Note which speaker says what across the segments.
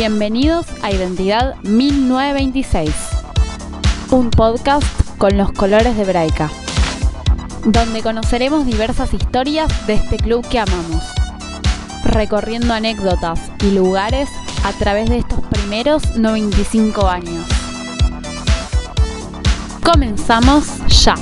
Speaker 1: Bienvenidos a Identidad 1926, un podcast con los colores de Braica, donde conoceremos diversas historias de este club que amamos, recorriendo anécdotas y lugares a través de estos primeros 95 años. Comenzamos ya.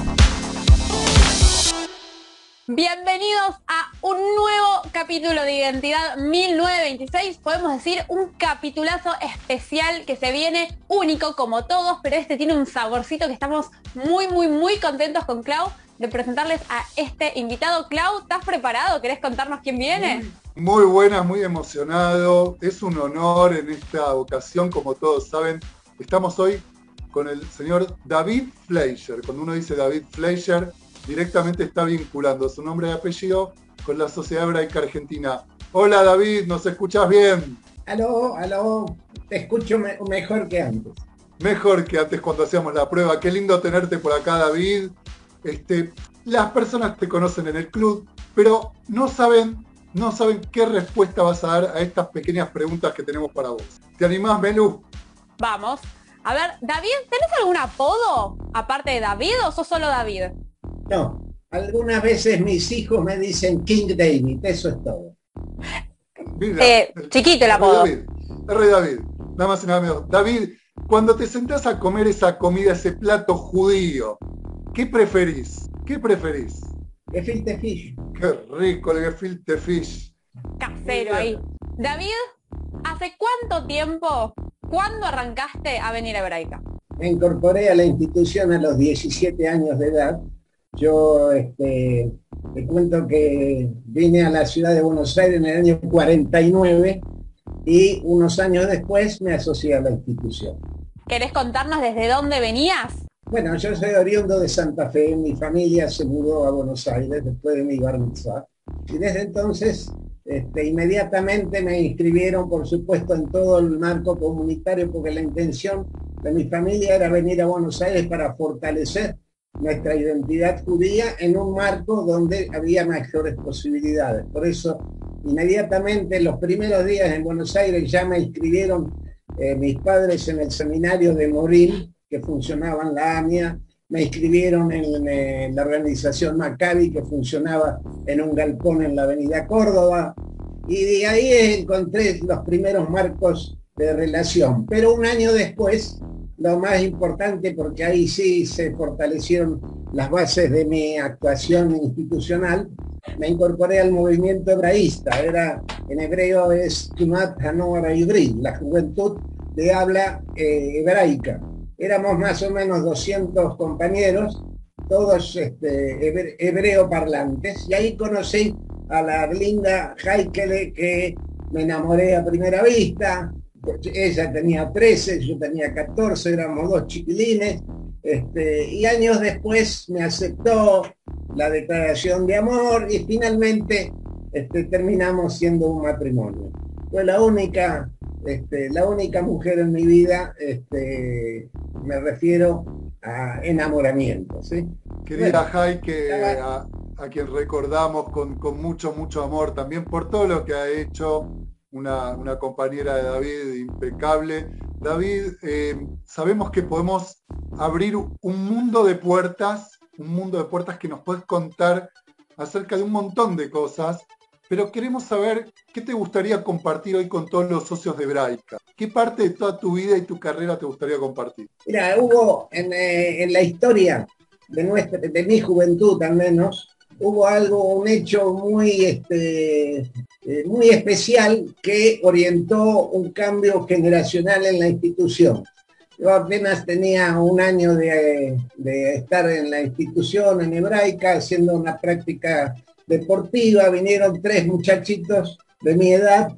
Speaker 2: Bienvenidos a un nuevo capítulo de Identidad 1926. Podemos decir un capitulazo especial que se viene único como todos, pero este tiene un saborcito que estamos muy, muy, muy contentos con Clau de presentarles a este invitado. Clau, ¿estás preparado? ¿Querés contarnos quién viene?
Speaker 3: Muy buenas, muy emocionado. Es un honor en esta ocasión, como todos saben. Estamos hoy con el señor David Fleischer. Cuando uno dice David Fleischer, directamente está vinculando su nombre y apellido con la Sociedad Hebraica Argentina. Hola David, ¿nos escuchas bien?
Speaker 4: Aló, aló, te escucho mejor que antes.
Speaker 3: Mejor que antes cuando hacíamos la prueba. Qué lindo tenerte por acá, David. Este, las personas te conocen en el club, pero no saben, no saben qué respuesta vas a dar a estas pequeñas preguntas que tenemos para vos. ¿Te animás, Melu?
Speaker 2: Vamos. A ver, David, ¿tenés algún apodo aparte de David o sos solo David?
Speaker 4: No, algunas veces mis hijos me dicen King David, eso es todo.
Speaker 2: Eh, chiquito el apodo.
Speaker 3: David, Rey David, nada más y nada menos. David, cuando te sentás a comer esa comida, ese plato judío, ¿qué preferís? ¿Qué preferís?
Speaker 4: Gefilte fish.
Speaker 3: Qué rico el gefilte fish.
Speaker 2: Casero ahí. David, ¿hace cuánto tiempo, cuándo arrancaste a venir a Hebraica?
Speaker 4: Me incorporé a la institución a los 17 años de edad yo este, te cuento que vine a la ciudad de Buenos Aires en el año 49 y unos años después me asocié a la institución.
Speaker 2: ¿Querés contarnos desde dónde venías?
Speaker 4: Bueno, yo soy oriundo de Santa Fe, mi familia se mudó a Buenos Aires después de mi bar y desde entonces este, inmediatamente me inscribieron, por supuesto, en todo el marco comunitario porque la intención de mi familia era venir a Buenos Aires para fortalecer nuestra identidad judía en un marco donde había mayores posibilidades. Por eso, inmediatamente, los primeros días en Buenos Aires ya me inscribieron eh, mis padres en el seminario de Morín, que funcionaba en la AMIA, me inscribieron en, la organización Maccabi, que funcionaba en un galpón en la avenida Córdoba, y de ahí encontré los primeros marcos de relación. Pero un año después, lo más importante, porque ahí sí se fortalecieron las bases de mi actuación institucional, me incorporé al movimiento hebraísta. Era, en hebreo es Tumat Hanora Ibrid, la juventud de habla eh, hebraica. Éramos más o menos 200 compañeros, todos este, hebreo parlantes, y ahí conocí a la linda Haikele que me enamoré a primera vista, ella tenía 13, yo tenía 14, éramos dos chiquilines, este, y años después me aceptó la declaración de amor y finalmente este, terminamos siendo un matrimonio. Fue la única, este, la única mujer en mi vida, este, me refiero a enamoramiento. ¿sí?
Speaker 3: Querida Jai, que a, quien recordamos con, con mucho, mucho amor también por todo lo que ha hecho una, compañera de David impecable. David, eh, sabemos que podemos abrir un mundo de puertas, un mundo de puertas que nos puedes contar acerca de un montón de cosas, pero queremos saber qué te gustaría compartir hoy con todos los socios de Hebraica. ¿Qué parte de toda tu vida y tu carrera te gustaría compartir?
Speaker 4: Mira, hubo en, eh, la historia de, nuestra, de mi juventud al menos, hubo algo, un hecho muy, este, eh, muy especial que orientó un cambio generacional en la institución. Yo apenas tenía un año de, estar en la institución en hebraica haciendo una práctica deportiva, vinieron tres muchachitos de mi edad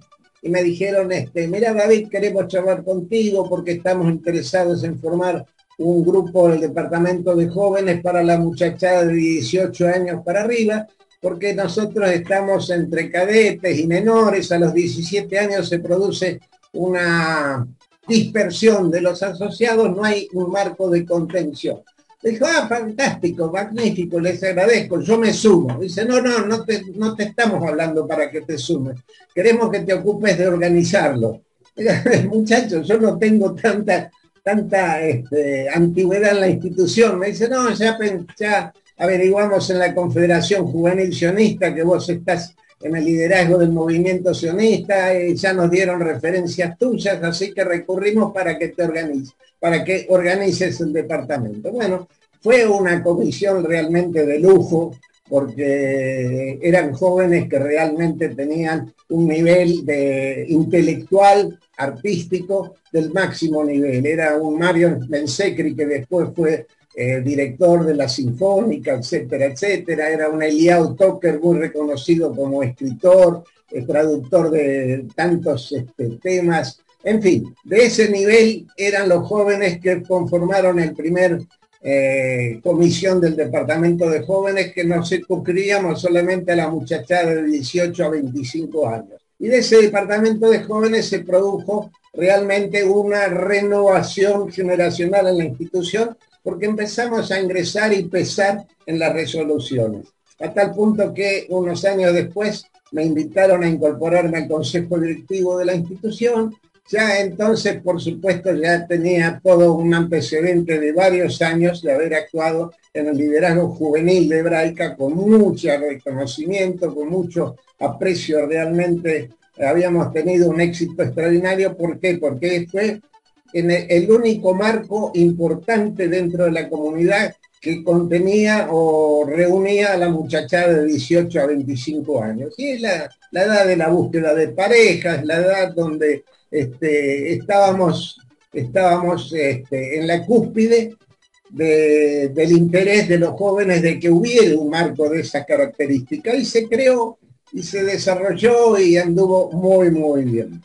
Speaker 4: y me dijeron, este, mira David, queremos charlar contigo porque estamos interesados en formar un grupo del departamento de jóvenes para la muchachada de 18 años para arriba, porque nosotros estamos entre cadetes y menores, a los 17 años se produce una dispersión de los asociados, no hay un marco de contención. Dijo, ah, fantástico, magnífico, les agradezco, yo me sumo. Dice, no, no, no te, no te estamos hablando para que te sumes, queremos que te ocupes de organizarlo. muchachos, yo no tengo tanta, tanta este, antigüedad en la institución. Me dice, no, ya, averiguamos en la Confederación Juvenil Sionista que vos estás en el liderazgo del movimiento sionista, y ya nos dieron referencias tuyas, así que recurrimos para que te organices, para que organices el departamento. Bueno, fue una comisión realmente de lujo, porque eran jóvenes que realmente tenían un nivel de intelectual, artístico, del máximo nivel. Era un Mario Mensecri que después fue eh, director de la Sinfónica, etcétera, etcétera. Era un Eliao Toker muy reconocido como escritor, eh, traductor de tantos este, temas. En fin, de ese nivel eran los jóvenes que conformaron el primer eh, comisión del Departamento de Jóvenes que nos circunscribíamos solamente a la muchachada de 18 a 25 años. Y de ese Departamento de Jóvenes se produjo realmente una renovación generacional en la institución porque empezamos a ingresar y pesar en las resoluciones. A tal punto que unos años después me invitaron a incorporarme al consejo directivo de la institución. Ya entonces, por supuesto, ya tenía todo un antecedente de varios años de haber actuado en el liderazgo juvenil de Hebraica con mucho reconocimiento, con mucho aprecio realmente. Habíamos tenido un éxito extraordinario. ¿Por qué? Porque fue en el único marco importante dentro de la comunidad que contenía o reunía a la muchachada de 18 a 25 años. Y es la, edad de la búsqueda de parejas, la edad donde este, estábamos, estábamos este, en la cúspide del interés de los jóvenes de que hubiera un marco de esa característica y se creó y se desarrolló y anduvo muy, muy bien.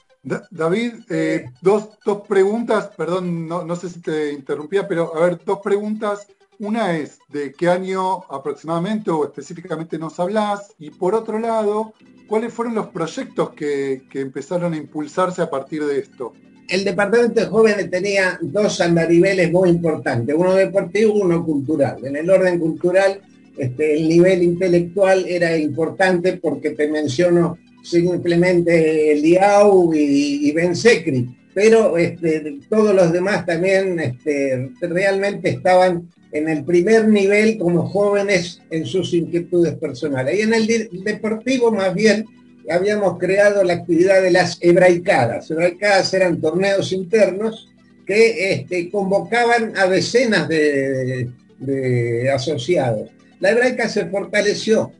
Speaker 3: David, eh, dos, preguntas, perdón, no, sé si te interrumpía, pero a ver, dos preguntas. Una es de qué año aproximadamente o específicamente nos hablas y por otro lado, ¿cuáles fueron los proyectos que, empezaron a impulsarse a partir de esto?
Speaker 4: El departamento de jóvenes tenía dos andariveles muy importantes, uno deportivo y uno cultural. En el orden cultural, este, el nivel intelectual era importante porque te menciono simplemente Liao y, y Ben Secri, pero este, todos los demás también este, realmente estaban en el primer nivel como jóvenes en sus inquietudes personales. Y en el deportivo más bien habíamos creado la actividad de las hebraicadas. Hebraicadas eran torneos internos que este, convocaban a decenas de, de asociados. La hebraica se fortaleció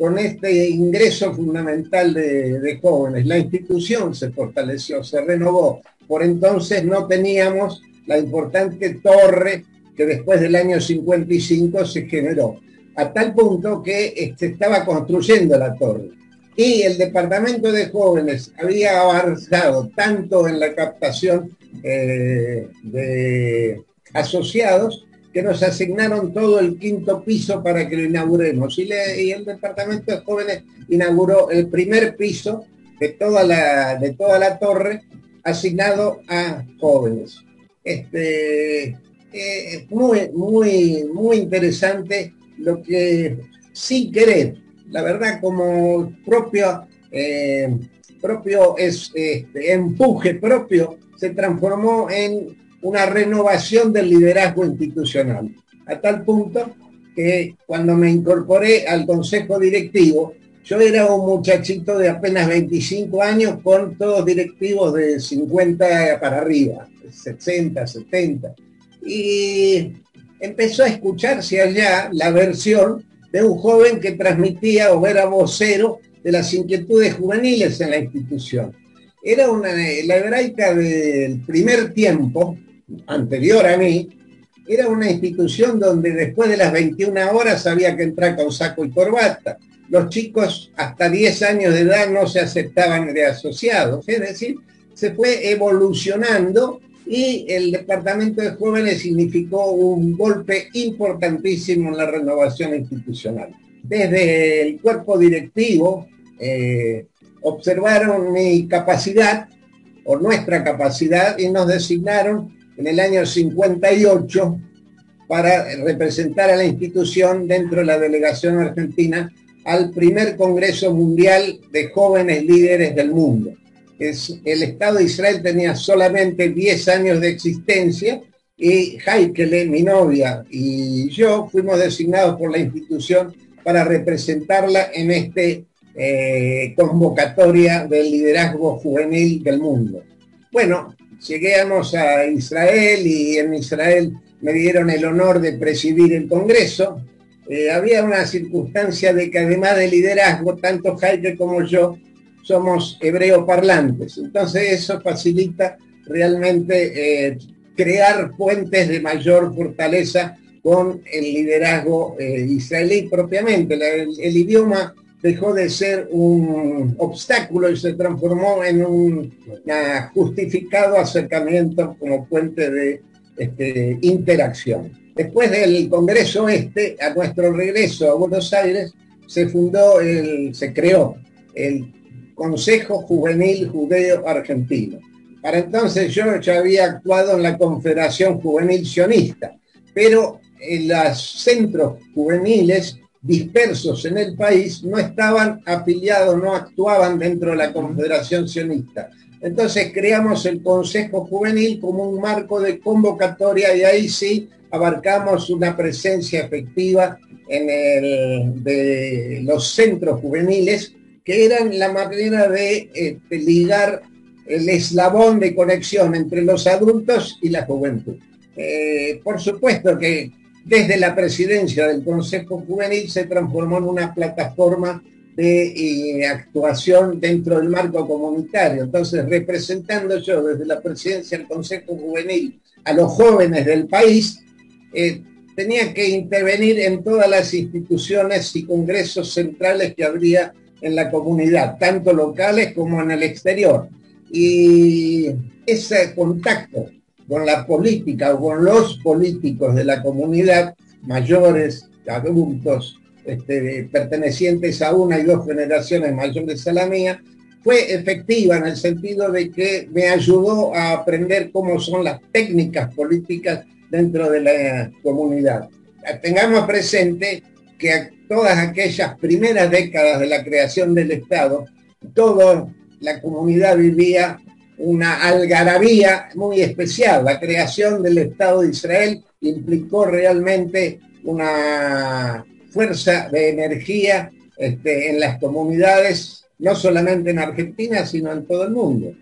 Speaker 4: con este ingreso fundamental de, jóvenes. La institución se fortaleció, se renovó. Por entonces no teníamos la importante torre que después del año 55 se generó, a tal punto que se este, estaba construyendo la torre. Y el departamento de jóvenes había avanzado tanto en la captación eh, de asociados que nos asignaron todo el quinto piso para que lo inauguremos. Y, el Departamento de Jóvenes inauguró el primer piso de toda la, de toda la torre asignado a jóvenes. Este, eh, muy, muy, muy interesante lo que sin querer, la verdad como propio, eh, propio es, este, empuje propio, se transformó en una renovación del liderazgo institucional, a tal punto que cuando me incorporé al consejo directivo, yo era un muchachito de apenas 25 años con todos directivos de 50 para arriba, 60, 70. Y empezó a escucharse allá la versión de un joven que transmitía o era vocero de las inquietudes juveniles en la institución. Era una, la hebraica del primer tiempo, anterior a mí, era una institución donde después de las 21 horas había que entrar con saco y corbata. Los chicos hasta 10 años de edad no se aceptaban de asociados, es decir, se fue evolucionando y el departamento de jóvenes significó un golpe importantísimo en la renovación institucional. Desde el cuerpo directivo eh, observaron mi capacidad o nuestra capacidad y nos designaron en el año 58 para representar a la institución dentro de la delegación argentina al primer Congreso Mundial de Jóvenes Líderes del Mundo. El Estado de Israel tenía solamente 10 años de existencia y Haikele, mi novia, y yo fuimos designados por la institución para representarla en este eh, convocatoria del liderazgo juvenil del mundo. Bueno, llegamos a Israel y en Israel me dieron el honor de presidir el Congreso. Eh, había una circunstancia de que además de liderazgo, tanto Jaime como yo somos hebreo parlantes. Entonces eso facilita realmente eh, crear puentes de mayor fortaleza con el liderazgo eh, israelí propiamente. el, idioma dejó de ser un obstáculo y se transformó en un justificado acercamiento como puente de este, interacción. Después del Congreso Este, a nuestro regreso a Buenos Aires, se fundó, el, se creó el Consejo Juvenil Judeo Argentino. Para entonces yo ya había actuado en la Confederación Juvenil Sionista, pero en los centros juveniles dispersos en el país no estaban afiliados, no actuaban dentro de la Confederación Sionista. Entonces creamos el Consejo Juvenil como un marco de convocatoria y ahí sí abarcamos una presencia efectiva en el, de los centros juveniles que eran la manera de este, ligar el eslabón de conexión entre los adultos y la juventud. Eh, por supuesto que desde la presidencia del Consejo Juvenil se transformó en una plataforma de eh, actuación dentro del marco comunitario. Entonces, representando yo desde la presidencia del Consejo Juvenil a los jóvenes del país, eh, tenía que intervenir en todas las instituciones y congresos centrales que habría en la comunidad, tanto locales como en el exterior. Y ese contacto con la política o con los políticos de la comunidad, mayores, adultos, este, pertenecientes a una y dos generaciones mayores a la mía, fue efectiva en el sentido de que me ayudó a aprender cómo son las técnicas políticas dentro de la comunidad. Tengamos presente que todas aquellas primeras décadas de la creación del Estado, toda la comunidad vivía una algarabía muy especial. La creación del Estado de Israel implicó realmente una fuerza de energía este, en las comunidades, no solamente en Argentina, sino en todo el mundo.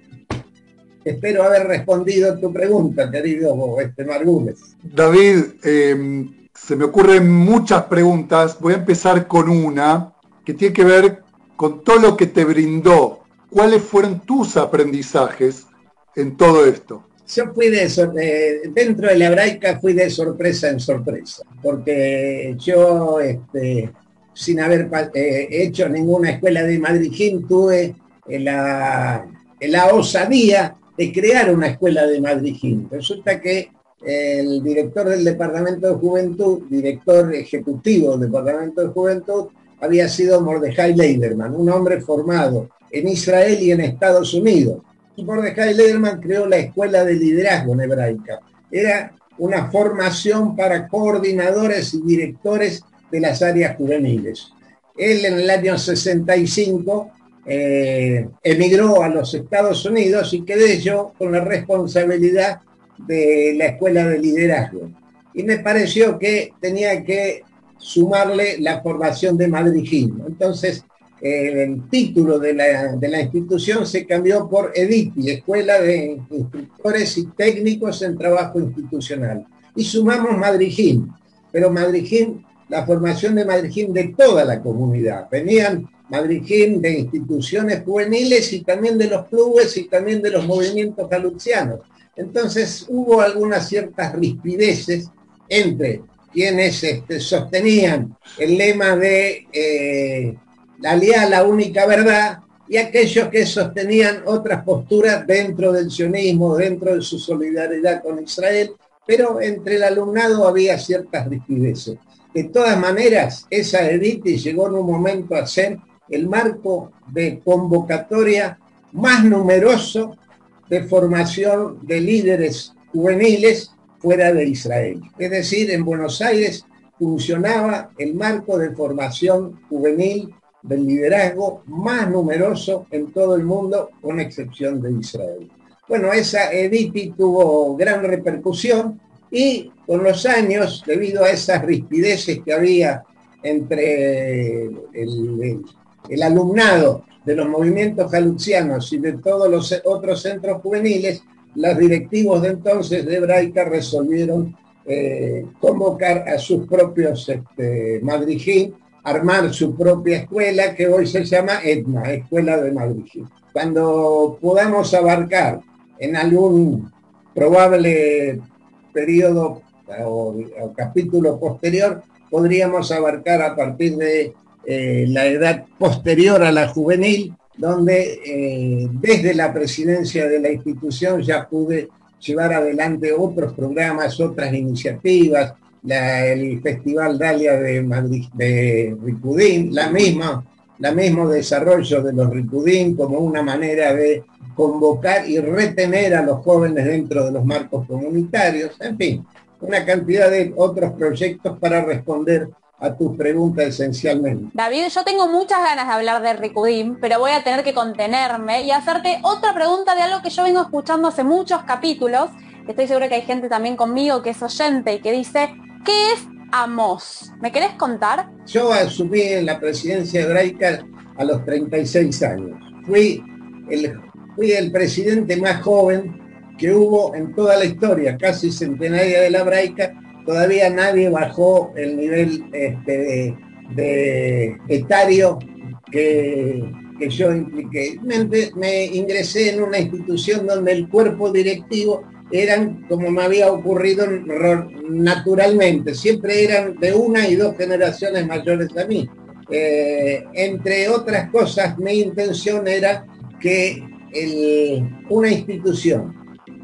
Speaker 4: Espero haber respondido tu pregunta, querido este, Margules.
Speaker 3: David, eh, se me ocurren muchas preguntas. Voy a empezar con una que tiene que ver con todo lo que te brindó. ¿Cuáles fueron tus aprendizajes en todo esto?
Speaker 4: Yo fui de, dentro de la hebraica fui de sorpresa en sorpresa, porque yo, este, sin haber eh, hecho ninguna escuela de Madrid, tuve la, la osadía de crear una escuela de Madrid. Resulta que el director del Departamento de Juventud, director ejecutivo del Departamento de Juventud, había sido Mordejai Leiderman, un hombre formado en Israel y en Estados Unidos. Y Mordejai Leiderman creó la Escuela de Liderazgo en Hebraica. Era una formación para coordinadores y directores de las áreas juveniles. Él en el año 65 eh, emigró a los Estados Unidos y quedé yo con la responsabilidad de la escuela de liderazgo. Y me pareció que tenía que sumarle la formación de Madrid. Entonces, el título de la, institución se cambió por EDITI, Escuela de Instructores y Técnicos en Trabajo Institucional. Y sumamos Madrid, pero Madrid, la formación de Madrid de toda la comunidad. Venían Madrid de instituciones juveniles y también de los clubes y también de los movimientos galucianos. Entonces hubo algunas ciertas rispideces entre quienes este, sostenían el lema de eh, la leal, la única verdad, y aquellos que sostenían otras posturas dentro del sionismo, dentro de su solidaridad con Israel, pero entre el alumnado había ciertas rispideces. De todas maneras, esa edite llegó en un momento a ser el marco de convocatoria más numeroso de formación de líderes juveniles fuera de Israel. Es decir, en Buenos Aires funcionaba el marco de formación juvenil del liderazgo más numeroso en todo el mundo, con excepción de Israel. Bueno, esa Editi tuvo gran repercusión y con los años, debido a esas rispideces que había entre el, alumnado de los movimientos jaluxianos y de todos los otros centros juveniles, los directivos de entonces de Hebraica resolvieron eh, convocar a sus propios este, armar su propia escuela que hoy se llama ETMA, Escuela de Madrijín. Cuando podamos abarcar en algún probable periodo o, capítulo posterior, podríamos abarcar a partir de eh, la edad posterior a la juvenil, donde eh, desde la presidencia de la institución ya pude llevar adelante otros programas, otras iniciativas, el Festival Dalia de, Madrid, de Ricudín, la misma, la mismo desarrollo de los Ricudín como una manera de convocar y retener a los jóvenes dentro de los marcos comunitarios, en fin, una cantidad de otros proyectos para responder a tus preguntas esencialmente.
Speaker 2: David, yo tengo muchas ganas de hablar de Ricudim, pero voy a tener que contenerme y hacerte otra pregunta de algo que yo vengo escuchando hace muchos capítulos. Estoy segura que hay gente también conmigo que es oyente y que dice, ¿qué es Amos? ¿Me querés contar?
Speaker 4: Yo asumí en la presidencia hebraica a los 36 años. Fui el, fui el presidente más joven que hubo en toda la historia, casi centenaria de la hebraica, todavía nadie bajó el nivel este, de, etario que, yo impliqué. Me, ingresé en una institución donde el cuerpo directivo eran, como me había ocurrido naturalmente, siempre eran de una y dos generaciones mayores a mí. Eh, entre otras cosas, mi intención era que una institución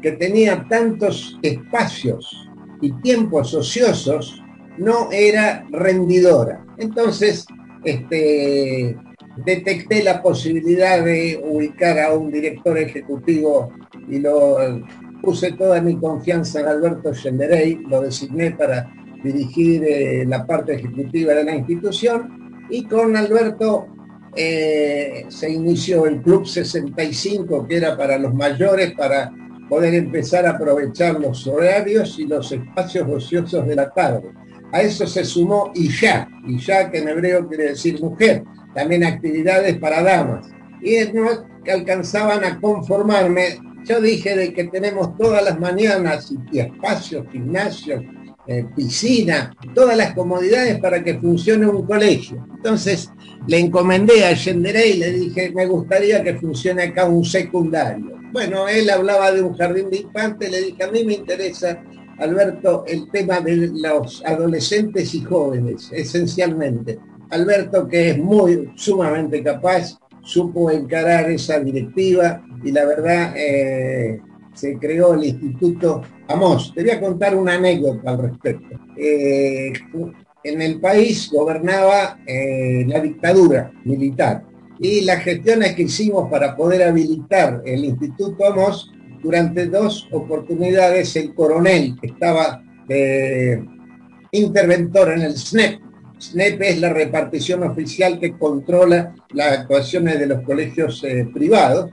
Speaker 4: que tenía tantos espacios y tiempos ociosos no era rendidora. Entonces, este, detecté la posibilidad de ubicar a un director ejecutivo y lo puse toda mi confianza en Alberto Genderey, lo designé para dirigir eh, la parte ejecutiva de la institución y con Alberto eh, se inició el Club 65, que era para los mayores, para poder empezar a aprovechar los horarios y los espacios ociosos de la tarde. A eso se sumó Isha, Isha que en hebreo quiere decir mujer, también actividades para damas. Y no alcanzaban a conformarme. Yo dije de que tenemos todas las mañanas y espacios, gimnasios, eh, piscina, todas las comodidades para que funcione un colegio. Entonces le encomendé a Yenderé y le dije, me gustaría que funcione acá un secundario bueno, él hablaba de un jardín de infantes, le dije, a mí me interesa, Alberto, el tema de los adolescentes y jóvenes, esencialmente. Alberto, que es muy sumamente capaz, supo encarar esa directiva y la verdad eh, se creó el Instituto Amos. Te voy a contar una anécdota al respecto. Eh, en el país gobernaba eh, la dictadura militar y las gestiones que hicimos para poder habilitar el Instituto Amos, durante dos oportunidades el coronel que estaba de interventor en el SNEP, SNEP es la repartición oficial que controla las actuaciones de los colegios eh, privados,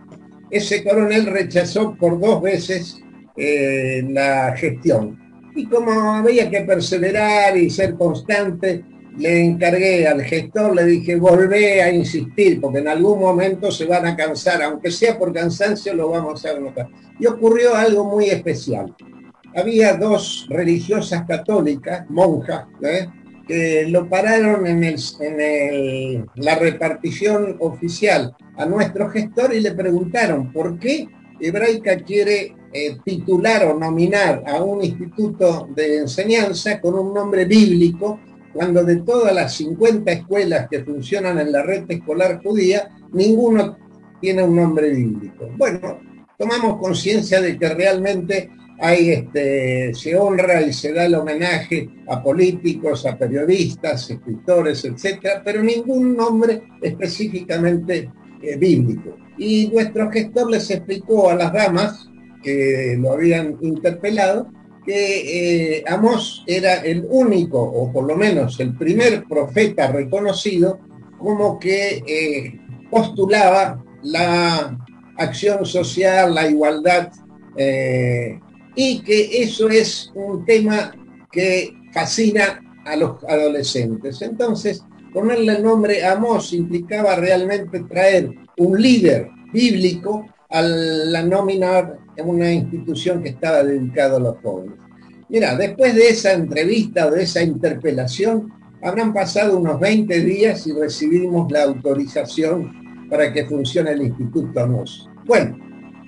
Speaker 4: ese coronel rechazó por dos veces eh, la gestión. Y como había que perseverar y ser constante, le encargué al gestor, le dije, volvé a insistir, porque en algún momento se van a cansar, aunque sea por cansancio, lo vamos a notar. Y ocurrió algo muy especial. Había dos religiosas católicas, monjas, ¿eh? que lo pararon en, el, la repartición oficial a nuestro gestor y le preguntaron por qué Hebraica quiere eh, titular o nominar a un instituto de enseñanza con un nombre bíblico cuando de todas las 50 escuelas que funcionan en la red escolar judía, ninguno tiene un nombre bíblico. Bueno, tomamos conciencia de que realmente hay este, se honra y se da el homenaje a políticos, a periodistas, escritores, etcétera, pero ningún nombre específicamente eh, bíblico. Y nuestro gestor les explicó a las damas que lo habían interpelado que eh, Amós era el único, o por lo menos el primer profeta reconocido como que eh, postulaba la acción social, la igualdad, eh, y que eso es un tema que fascina a los adolescentes. Entonces, ponerle el nombre Amos implicaba realmente traer un líder bíblico a la nómina en una institución que estaba dedicada a los jóvenes. Mira, después de esa entrevista, de esa interpelación, habrán pasado unos 20 días y recibimos la autorización para que funcione el Instituto Amos. Bueno,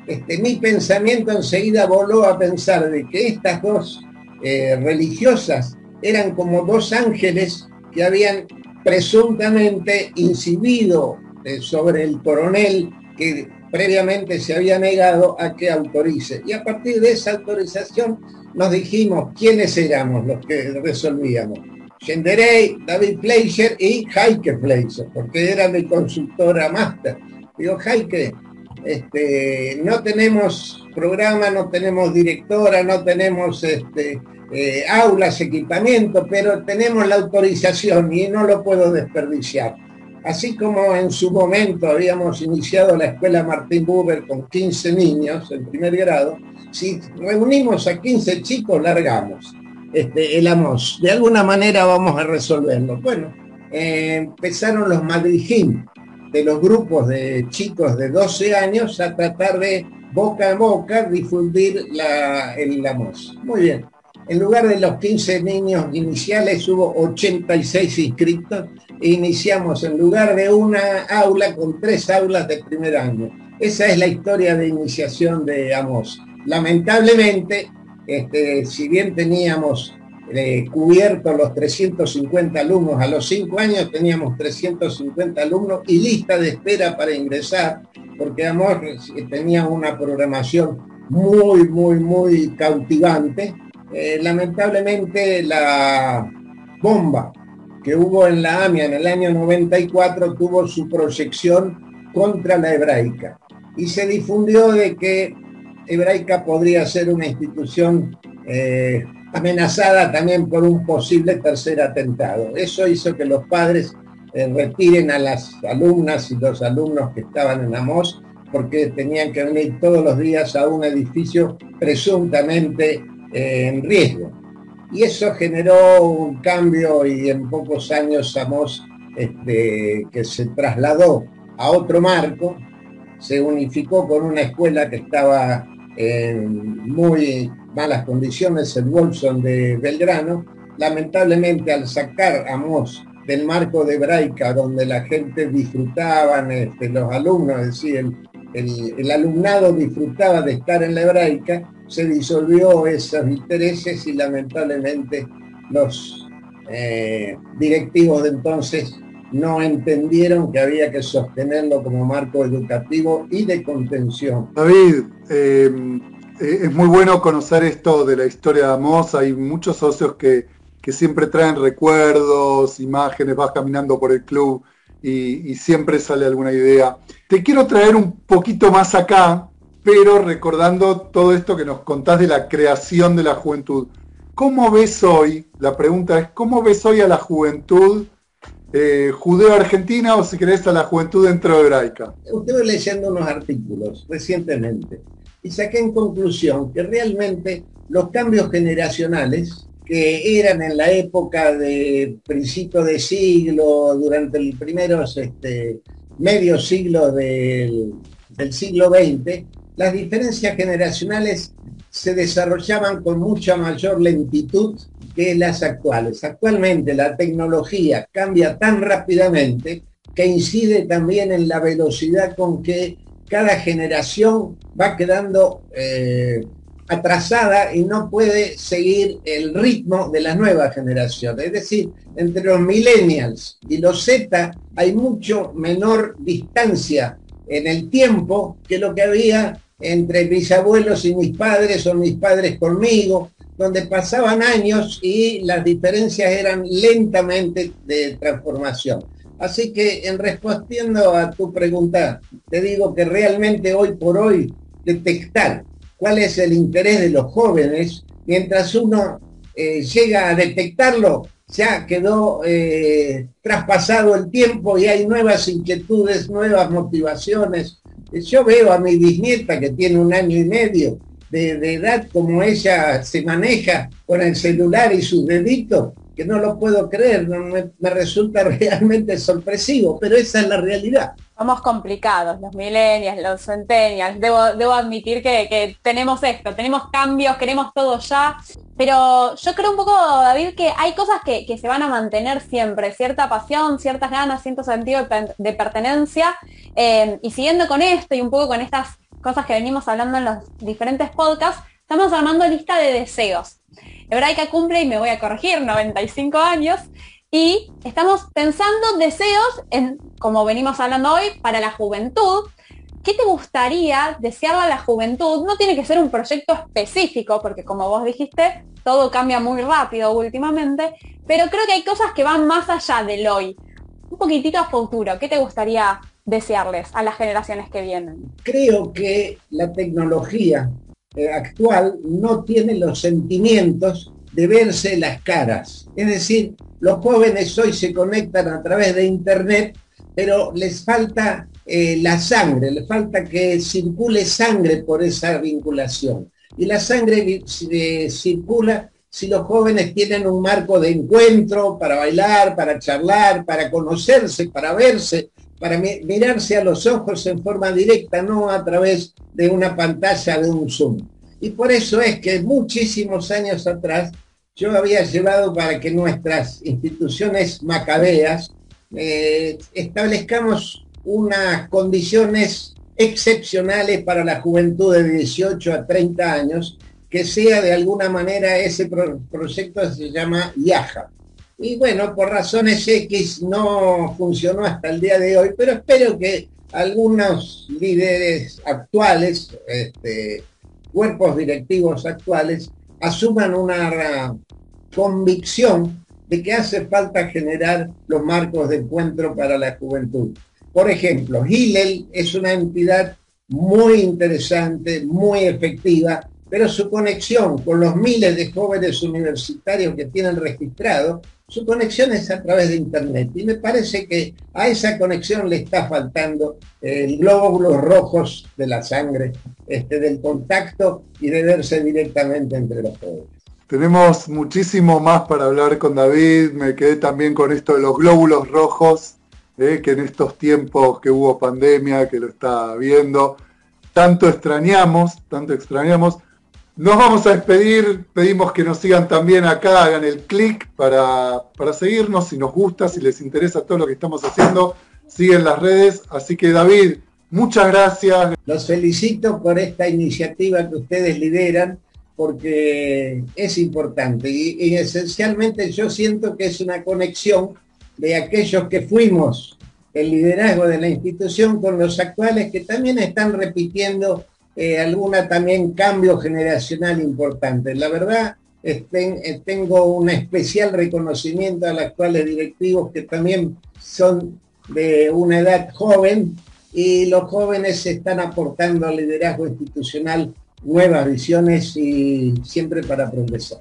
Speaker 4: este, mi pensamiento enseguida voló a pensar de que estas dos eh, religiosas eran como dos ángeles que habían presuntamente incidido eh, sobre el coronel que previamente se había negado a que autorice. Y a partir de esa autorización nos dijimos quiénes éramos los que resolvíamos. Genderey, David Fleischer y Heike Fleischer, porque era mi consultora máster. Digo, Heike, este, no tenemos programa, no tenemos directora, no tenemos este, eh, aulas, equipamiento, pero tenemos la autorización y no lo puedo desperdiciar. Así como en su momento habíamos iniciado la escuela Martín Buber con 15 niños en primer grado, si reunimos a 15 chicos, largamos este, el AMOS. De alguna manera vamos a resolverlo. Bueno, eh, empezaron los madrijín de los grupos de chicos de 12 años a tratar de boca a boca difundir la, el AMOS. Muy bien. En lugar de los 15 niños iniciales hubo 86 inscritos e iniciamos en lugar de una aula con tres aulas de primer año. Esa es la historia de iniciación de AMOS. Lamentablemente, este, si bien teníamos eh, cubiertos los 350 alumnos a los 5 años, teníamos 350 alumnos y lista de espera para ingresar, porque Amor tenía una programación muy, muy, muy cautivante. Eh, lamentablemente la bomba que hubo en la AMIA en el año 94 tuvo su proyección contra la hebraica y se difundió de que hebraica podría ser una institución eh, amenazada también por un posible tercer atentado. Eso hizo que los padres eh, retiren a las alumnas y los alumnos que estaban en Amos porque tenían que venir todos los días a un edificio presuntamente en riesgo. Y eso generó un cambio y en pocos años Amos, este, que se trasladó a otro marco, se unificó con una escuela que estaba en muy malas condiciones, el Wolfson de Belgrano. Lamentablemente, al sacar a Moss del marco de Hebraica, donde la gente disfrutaba, este, los alumnos, es decir, el, alumnado disfrutaba de estar en la Hebraica, se disolvió esos intereses y lamentablemente los eh, directivos de entonces no entendieron que había que sostenerlo como marco educativo y de contención.
Speaker 3: David, eh, eh, es muy bueno conocer esto de la historia de Amos. Hay muchos socios que, siempre traen recuerdos, imágenes, vas caminando por el club y, siempre sale alguna idea. Te quiero traer un poquito más acá, pero recordando todo esto que nos contás de la creación de la juventud. ¿Cómo ves hoy? La pregunta es, ¿cómo ves hoy a la juventud eh, judeo-argentina o si querés a la juventud dentro de hebraica.
Speaker 4: Estuve leyendo unos artículos recientemente y saqué en conclusión que realmente los cambios generacionales que eran en la época de principio de siglo, durante el primeros este, medio siglo del, del siglo XX, las diferencias generacionales se desarrollaban con mucha mayor lentitud que las actuales. Actualmente la tecnología cambia tan rápidamente que incide también en la velocidad con que cada generación va quedando eh, atrasada y no puede seguir el ritmo de la nueva generación. Es decir, entre los millennials y los Z hay mucho menor distancia en el tiempo que lo que había entre mis abuelos y mis padres o mis padres conmigo, donde pasaban años y las diferencias eran lentamente de transformación. Así que en respondiendo a tu pregunta, te digo que realmente hoy por hoy detectar cuál es el interés de los jóvenes, mientras uno eh, llega a detectarlo, ya quedó eh, traspasado el tiempo y hay nuevas inquietudes, nuevas motivaciones. Yo veo a mi bisnieta que tiene un año y medio de, edad como ella se maneja con el celular y sus deditos, que no lo puedo creer, me, resulta realmente sorpresivo, pero esa es la realidad.
Speaker 2: Somos complicados, los millennials, los centennials, debo, debo admitir que, tenemos esto, tenemos cambios, queremos todo ya, pero yo creo un poco, David, que hay cosas que, se van a mantener siempre, cierta pasión, ciertas ganas, cierto sentido de, pertenencia, eh, y siguiendo con esto y un poco con estas cosas que venimos hablando en los diferentes podcasts, estamos armando lista de deseos. Hebraica cumple, y me voy a corregir, 95 años, y estamos pensando deseos, en, como venimos hablando hoy, para la juventud. ¿Qué te gustaría desearle a la juventud? No tiene que ser un proyecto específico, porque como vos dijiste, todo cambia muy rápido últimamente, pero creo que hay cosas que van más allá del hoy. Un poquitito a futuro, ¿qué te gustaría desearles a las generaciones que vienen?
Speaker 4: Creo que la tecnología eh, actual no tiene los sentimientos de verse las caras. Es decir, los jóvenes hoy se conectan a través de Internet, pero les falta eh, la sangre, les falta que circule sangre por esa vinculación. Y la sangre eh, circula si los jóvenes tienen un marco de encuentro para bailar, para charlar, para conocerse, para verse, para mirarse a los ojos en forma directa, no a través de una pantalla de un Zoom. Y por eso es que muchísimos años atrás yo había llevado para que nuestras instituciones macabeas eh, establezcamos unas condiciones excepcionales para la juventud de 18 a 30 años, que sea de alguna manera ese proyecto se llama IAJA. Y bueno, por razones X no funcionó hasta el día de hoy, pero espero que algunos líderes actuales, este, cuerpos directivos actuales, asuman una convicción de que hace falta generar los marcos de encuentro para la juventud. Por ejemplo, Hillel es una entidad muy interesante, muy efectiva, pero su conexión con los miles de jóvenes universitarios que tienen registrado su conexión es a través de Internet. Y me parece que a esa conexión le está faltando el glóbulos rojos de la sangre, este, del contacto y de verse directamente entre los jóvenes.
Speaker 3: Tenemos muchísimo más para hablar con David. Me quedé también con esto de los glóbulos rojos, eh, que en estos tiempos que hubo pandemia, que lo está viendo, tanto extrañamos, tanto extrañamos. Nos vamos a despedir, pedimos que nos sigan también acá, hagan el clic para, para seguirnos, si nos gusta, si les interesa todo lo que estamos haciendo, siguen las redes. Así que David, muchas gracias.
Speaker 4: Los felicito por esta iniciativa que ustedes lideran, porque es importante y, y esencialmente yo siento que es una conexión de aquellos que fuimos el liderazgo de la institución con los actuales que también están repitiendo eh, alguna también cambio generacional importante. La verdad, este, tengo un especial reconocimiento a los actuales directivos que también son de una edad joven y los jóvenes están aportando al liderazgo institucional nuevas visiones y siempre para progresar.